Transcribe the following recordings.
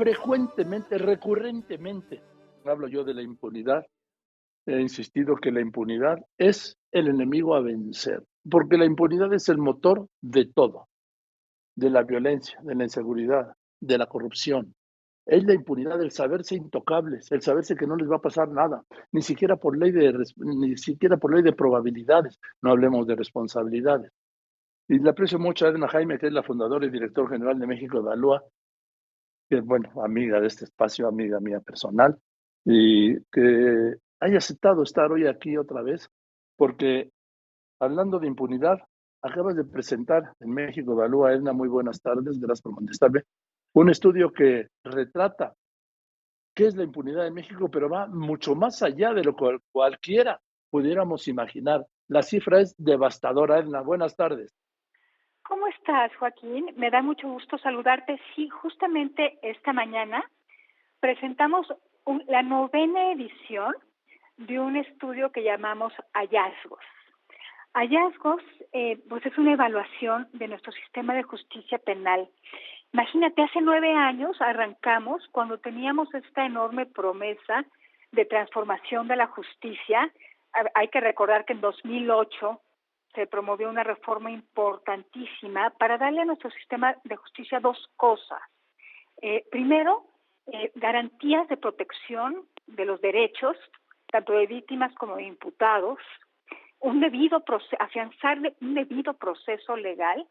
frecuentemente, recurrentemente, hablo yo de la impunidad, he insistido que la impunidad es el enemigo a vencer, porque la impunidad es el motor de todo, de la violencia, de la inseguridad, de la corrupción. Es la impunidad, el saberse intocables, el saberse que no les va a pasar nada, ni siquiera por ley de, ni siquiera por ley de probabilidades, no hablemos de responsabilidades. Y le aprecio mucho a Edna Jaime, que es la fundadora y director general de México Evalúa, que bueno, amiga de este espacio, amiga mía personal, y que haya aceptado estar hoy aquí otra vez, porque hablando de impunidad, acabas de presentar en México Evalúa, Edna, muy buenas tardes, gracias por contestarme, un estudio que retrata qué es la impunidad en México, pero va mucho más allá de lo que cualquiera pudiéramos imaginar. La cifra es devastadora. Edna, buenas tardes. ¿Cómo estás, Joaquín? Me da mucho gusto saludarte. Sí, justamente esta mañana presentamos la novena edición de un estudio que llamamos Hallazgos. Hallazgos, eh, pues es una evaluación de nuestro sistema de justicia penal. Imagínate, hace nueve años arrancamos cuando teníamos esta enorme promesa de transformación de la justicia. Hay que recordar que en 2008 se promovió una reforma importantísima para darle a nuestro sistema de justicia dos cosas. Eh, primero, eh, garantías de protección de los derechos, tanto de víctimas como de imputados, un debido afianzar un debido proceso legal,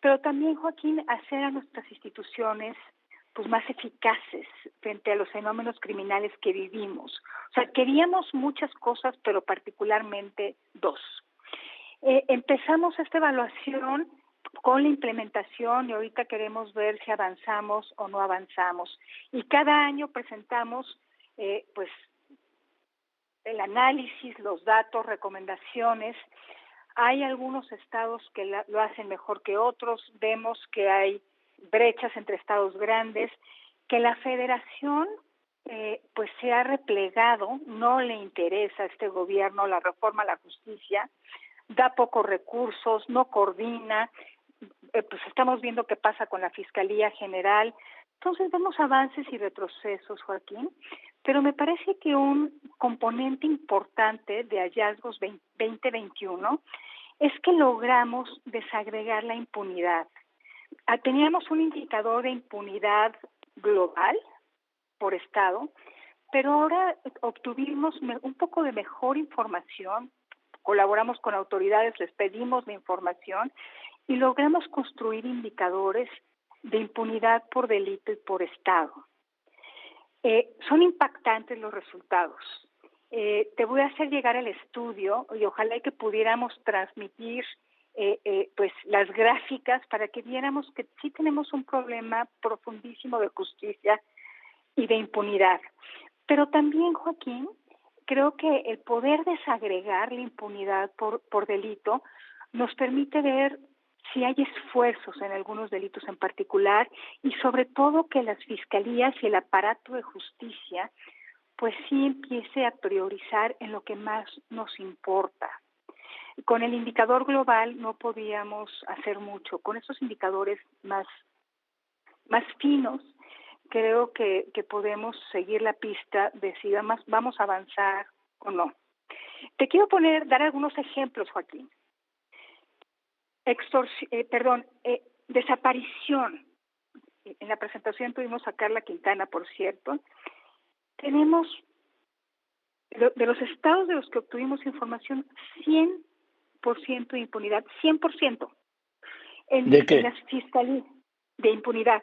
pero también, Joaquín, hacer a nuestras instituciones pues más eficaces frente a los fenómenos criminales que vivimos. O sea, queríamos muchas cosas, pero particularmente dos. Eh, empezamos esta evaluación con la implementación y ahorita queremos ver si avanzamos o no avanzamos. Y cada año presentamos eh, pues el análisis, los datos, recomendaciones. Hay algunos estados que lo hacen mejor que otros, vemos que hay brechas entre estados grandes, que la federación eh, pues se ha replegado, no le interesa a este gobierno la reforma a la justicia, da pocos recursos, no coordina, eh, pues estamos viendo qué pasa con la Fiscalía General. Entonces vemos avances y retrocesos, Joaquín, pero me parece que un componente importante de hallazgos 2021 es que logramos desagregar la impunidad. Ah, teníamos un indicador de impunidad global por estado, pero ahora obtuvimos un poco de mejor información, colaboramos con autoridades, les pedimos la información y logramos construir indicadores de impunidad por delito y por Estado. Eh, son impactantes los resultados. Eh, te voy a hacer llegar el estudio y ojalá que pudiéramos transmitir eh, pues las gráficas para que viéramos que sí tenemos un problema profundísimo de justicia y de impunidad. Pero también, Joaquín, creo que el poder desagregar la impunidad por, por delito nos permite ver si hay esfuerzos en algunos delitos en particular y sobre todo que las fiscalías y el aparato de justicia pues sí empiece a priorizar en lo que más nos importa. Con el indicador global no podíamos hacer mucho. Con esos indicadores más, más finos creo que, que podemos seguir la pista de si vamos, vamos a avanzar o no. Te quiero poner, dar algunos ejemplos, Joaquín. Extorsión, eh, perdón, eh, desaparición. En la presentación tuvimos a Carla Quintana, por cierto. Tenemos, de los estados de los que obtuvimos información, 100% de impunidad, 100%. En, ¿De qué? En las fiscalías de impunidad.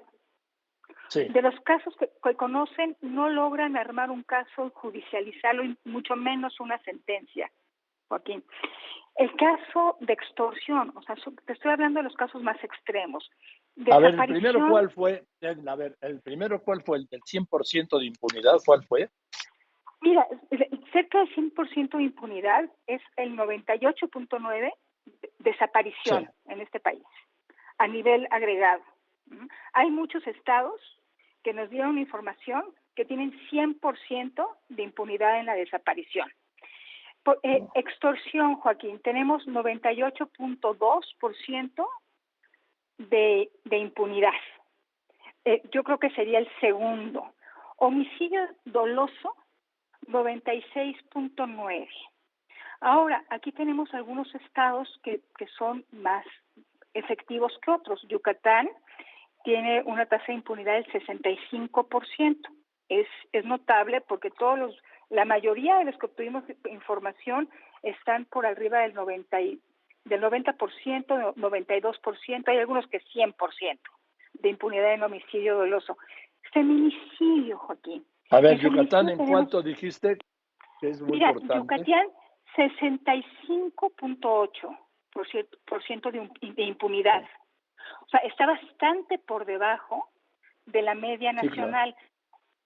De los casos que, conocen, no logran armar un caso judicializarlo, y mucho menos una sentencia, Joaquín. El caso de extorsión, o sea, te estoy hablando de los casos más extremos. A ver, el primero cuál fue, a ver, el primero cuál fue el del 100% de impunidad, ¿cuál fue? Mira, cerca del 100% de impunidad es el 98.9 desaparición en este país, a nivel agregado. Hay muchos estados que nos dieron información que tienen 100% de impunidad en la desaparición. Eh, extorsión, Joaquín, tenemos 98.2% de, de impunidad. eh, yo creo que sería el segundo. Homicidio doloso, 96.9. Ahora, aquí tenemos algunos estados que, que son más efectivos que otros. Yucatán tiene una tasa de impunidad del 65%. Es, es notable porque todos los, la mayoría de los que obtuvimos información están por arriba del 90 del 90%, 92%, hay algunos que 100% de impunidad en homicidio doloso. Feminicidio, Joaquín. A ver, Yucatán, ¿en cuánto dijiste? Que es muy Mira, importante. Yucatán, 65.8% de, de impunidad. O sea, está bastante por debajo de la media nacional.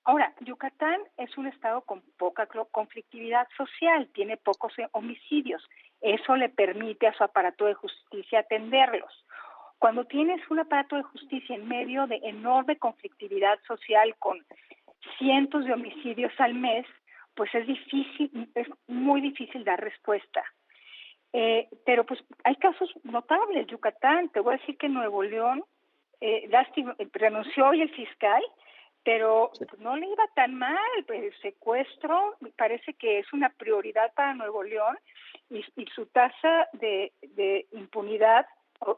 Ahora, Yucatán es un estado con poca conflictividad social, tiene pocos eh, homicidios. Eso le permite a su aparato de justicia atenderlos. Cuando tienes un aparato de justicia en medio de enorme conflictividad social con cientos de homicidios al mes, pues es difícil, es muy difícil dar respuesta. Eh, pero pues hay casos notables. Yucatán, te voy a decir que Nuevo León eh, renunció hoy el fiscal, pero pues, no le iba tan mal. Pues, el secuestro parece que es una prioridad para Nuevo León y, y su tasa de, de impunidad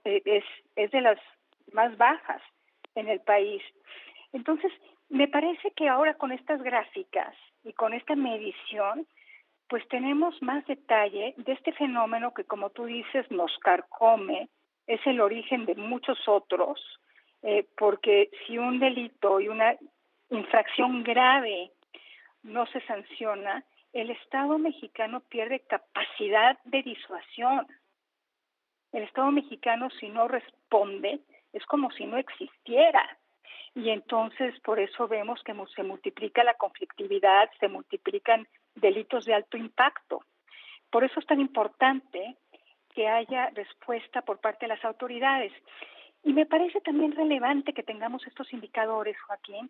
eh, es, es de las más bajas en el país. Entonces, me parece que ahora con estas gráficas y con esta medición, pues tenemos más detalle de este fenómeno que, como tú dices, nos carcome, es el origen de muchos otros, eh, porque si un delito y una infracción grave no se sanciona, el Estado mexicano pierde capacidad de disuasión. El Estado mexicano, si no responde, es como si no existiera. Y entonces por eso vemos que se multiplica la conflictividad, se multiplican delitos de alto impacto. Por eso es tan importante que haya respuesta por parte de las autoridades. Y me parece también relevante que tengamos estos indicadores, Joaquín,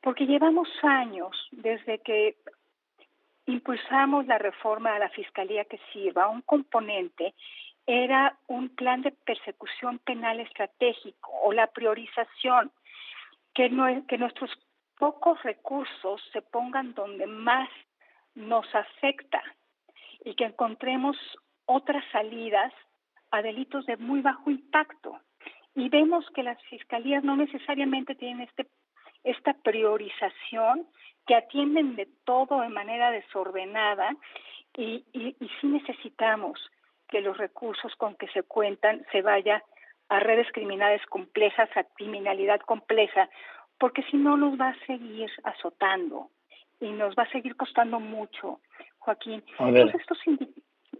porque llevamos años desde que impulsamos la reforma a la Fiscalía que sirva. Un componente era un plan de persecución penal estratégico o la priorización, que, no, que nuestros pocos recursos se pongan donde más nos afecta y que encontremos otras salidas a delitos de muy bajo impacto. Y vemos que las fiscalías no necesariamente tienen este, esta priorización, que atienden de todo de manera desordenada y, y, sí necesitamos que los recursos con que se cuentan se vaya a redes criminales complejas, a criminalidad compleja, porque si no nos va a seguir azotando y nos va a seguir costando mucho, Joaquín. A ver. Entonces, estos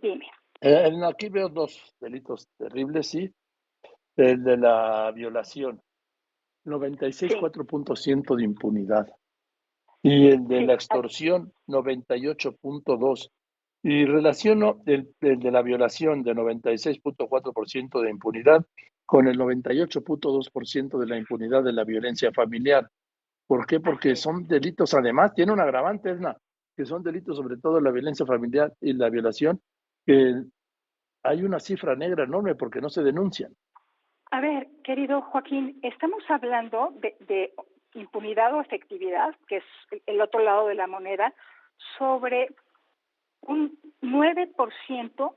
dime. Eh, aquí veo dos delitos terribles, sí. El de la violación, 96,4% de impunidad. Y el de Sí. la extorsión, 98.2%. Y relaciono el, el de la violación de 96.4% de impunidad con el 98.2% de la impunidad de la violencia familiar. ¿Por qué? Porque son delitos, además, tiene un agravante, Edna, que son delitos sobre todo la violencia familiar y la violación, que hay una cifra negra enorme porque no se denuncian. A ver, querido Joaquín, estamos hablando de, de impunidad o efectividad, que es el otro lado de la moneda, sobre un 9%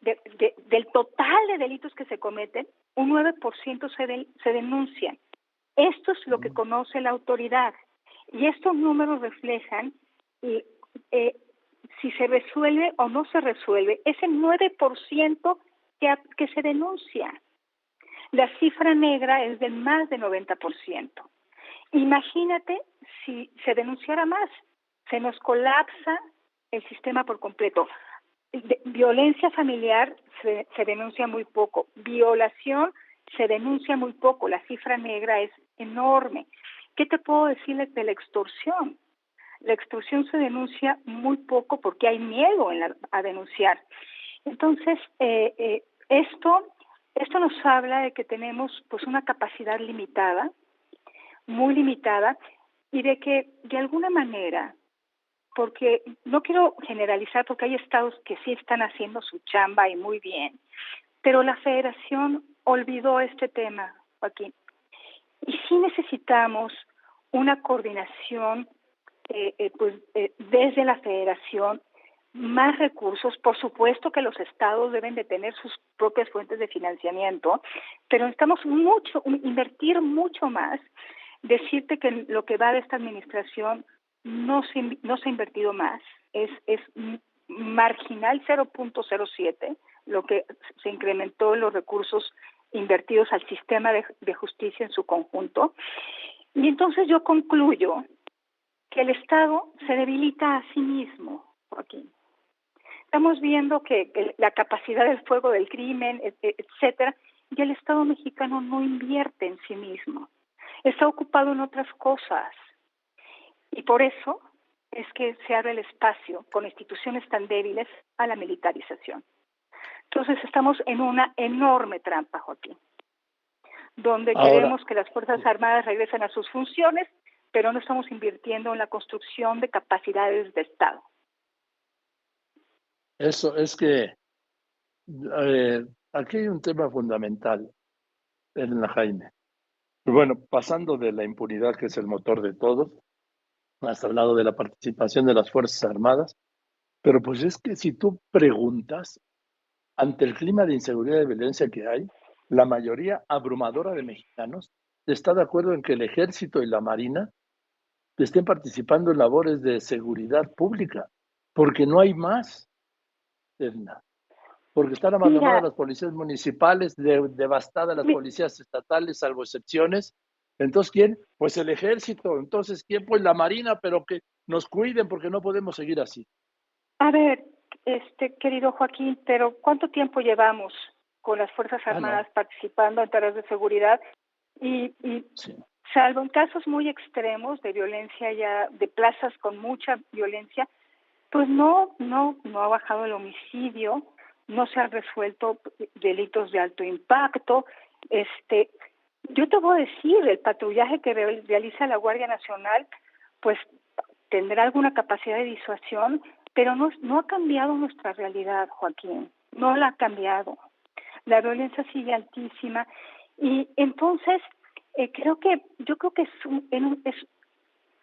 de, de, del total de delitos que se cometen, un 9% se, de, se denuncian. Esto es lo que conoce la autoridad y estos números reflejan eh, eh, si se resuelve o no se resuelve ese 9% que, que se denuncia. La cifra negra es de más de 90%. Imagínate si se denunciara más, se nos colapsa el sistema por completo. De, violencia familiar se, se, denuncia muy poco, violación se denuncia muy poco, la cifra negra es enorme. ¿Qué te puedo decirles de la extorsión? La extorsión se denuncia muy poco porque hay miedo en la, a denunciar. Entonces, eh, eh, esto, esto nos habla de que tenemos pues una capacidad limitada, muy limitada, y de que de alguna manera porque no quiero generalizar porque hay estados que sí están haciendo su chamba y muy bien, pero la federación olvidó este tema, Joaquín. Y sí necesitamos una coordinación eh, eh, pues, eh, desde la federación, más recursos. Por supuesto que los estados deben de tener sus propias fuentes de financiamiento, pero necesitamos mucho, invertir mucho más. Decirte que lo que va de esta administración no se, no se ha invertido más, es, es marginal 0.07, lo que se incrementó en los recursos invertidos al sistema de, justicia en su conjunto. Y entonces yo concluyo que el Estado se debilita a sí mismo, Joaquín. Estamos viendo que, la capacidad del fuego del crimen, etcétera, y el Estado mexicano no invierte en sí mismo. Está ocupado en otras cosas. Y por eso es que se abre el espacio con instituciones tan débiles a la militarización. Entonces estamos en una enorme trampa, Joaquín, donde queremos que las Fuerzas Armadas regresen a sus funciones, pero no estamos invirtiendo en la construcción de capacidades de Estado. Eso es que eh, aquí hay un tema fundamental, en la Jaime. Bueno, pasando de la impunidad, que es el motor de todo, has hablado de la participación de las Fuerzas Armadas, pero pues es que si tú preguntas, ante el clima de inseguridad y violencia que hay, la mayoría abrumadora de mexicanos está de acuerdo en que el ejército y la marina estén participando en labores de seguridad pública, porque no hay más, Edna. Porque están abandonadas las policías municipales, devastadas las policías estatales, salvo excepciones, entonces, ¿quién? Pues el ejército. Entonces, ¿quién? Pues la marina, pero que nos cuiden porque no podemos seguir así. A ver, este querido Joaquín, pero ¿cuánto tiempo llevamos con las Fuerzas ah, Armadas participando en tareas de seguridad? Y, salvo en casos muy extremos de violencia ya, de plazas con mucha violencia, pues no, no, no ha bajado el homicidio, no se han resuelto delitos de alto impacto, este, yo te voy a decir, el patrullaje que realiza la Guardia Nacional, pues tendrá alguna capacidad de disuasión, pero no, no ha cambiado nuestra realidad, Joaquín, no la ha cambiado. La violencia sigue altísima y entonces eh, creo que yo creo que es, es,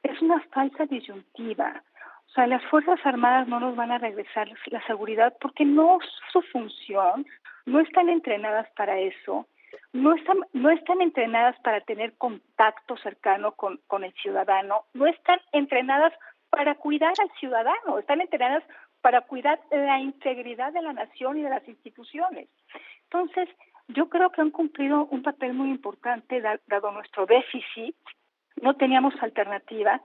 es una falsa disyuntiva. O sea, las Fuerzas Armadas no nos van a regresar la seguridad porque no su función, no están entrenadas para eso no están, no están entrenadas para tener contacto cercano con, con el ciudadano, no están entrenadas para cuidar al ciudadano, están entrenadas para cuidar la integridad de la nación y de las instituciones. Entonces, yo creo que han cumplido un papel muy importante dado nuestro déficit, no teníamos alternativa,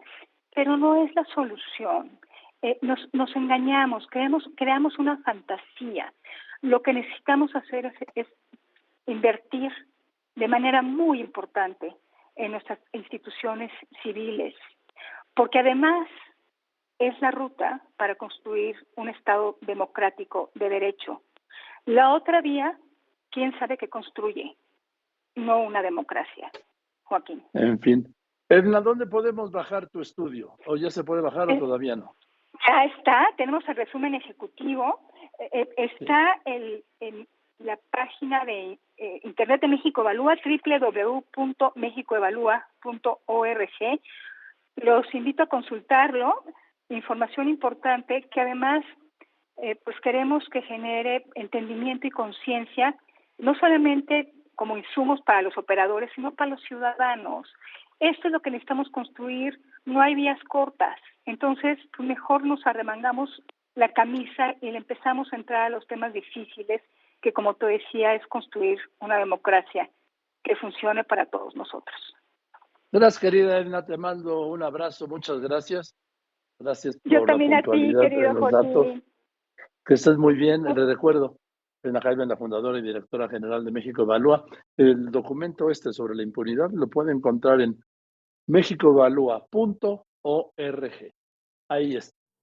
pero no es la solución. Eh, nos, nos engañamos, creamos, creamos una fantasía. Lo que necesitamos hacer es, es invertir de manera muy importante en nuestras instituciones civiles, porque además es la ruta para construir un Estado democrático de derecho. La otra vía, quién sabe qué construye, no una democracia. Joaquín. En fin. Edna, ¿dónde podemos bajar tu estudio? ¿O ya se puede bajar o todavía no? Ya está, tenemos el resumen ejecutivo. Eh, eh, está el, el, la página de eh, Internet de México Evalúa, www.mexicoevalúa.org. Los invito a consultarlo, información importante que además eh, pues queremos que genere entendimiento y conciencia, no solamente como insumos para los operadores, sino para los ciudadanos. Esto es lo que necesitamos construir, no hay vías cortas, entonces mejor nos arremangamos la camisa y le empezamos a entrar a los temas difíciles que como te decía es construir una democracia que funcione para todos nosotros. Gracias, querida Edna, te mando un abrazo, muchas gracias. Gracias por Yo también a ti, querido los datos. Que estés muy bien, le recuerdo. Edna Jaime, la fundadora y directora general de México Evalúa. El documento este sobre la impunidad lo puede encontrar en mexicoevalúa.org. Ahí está.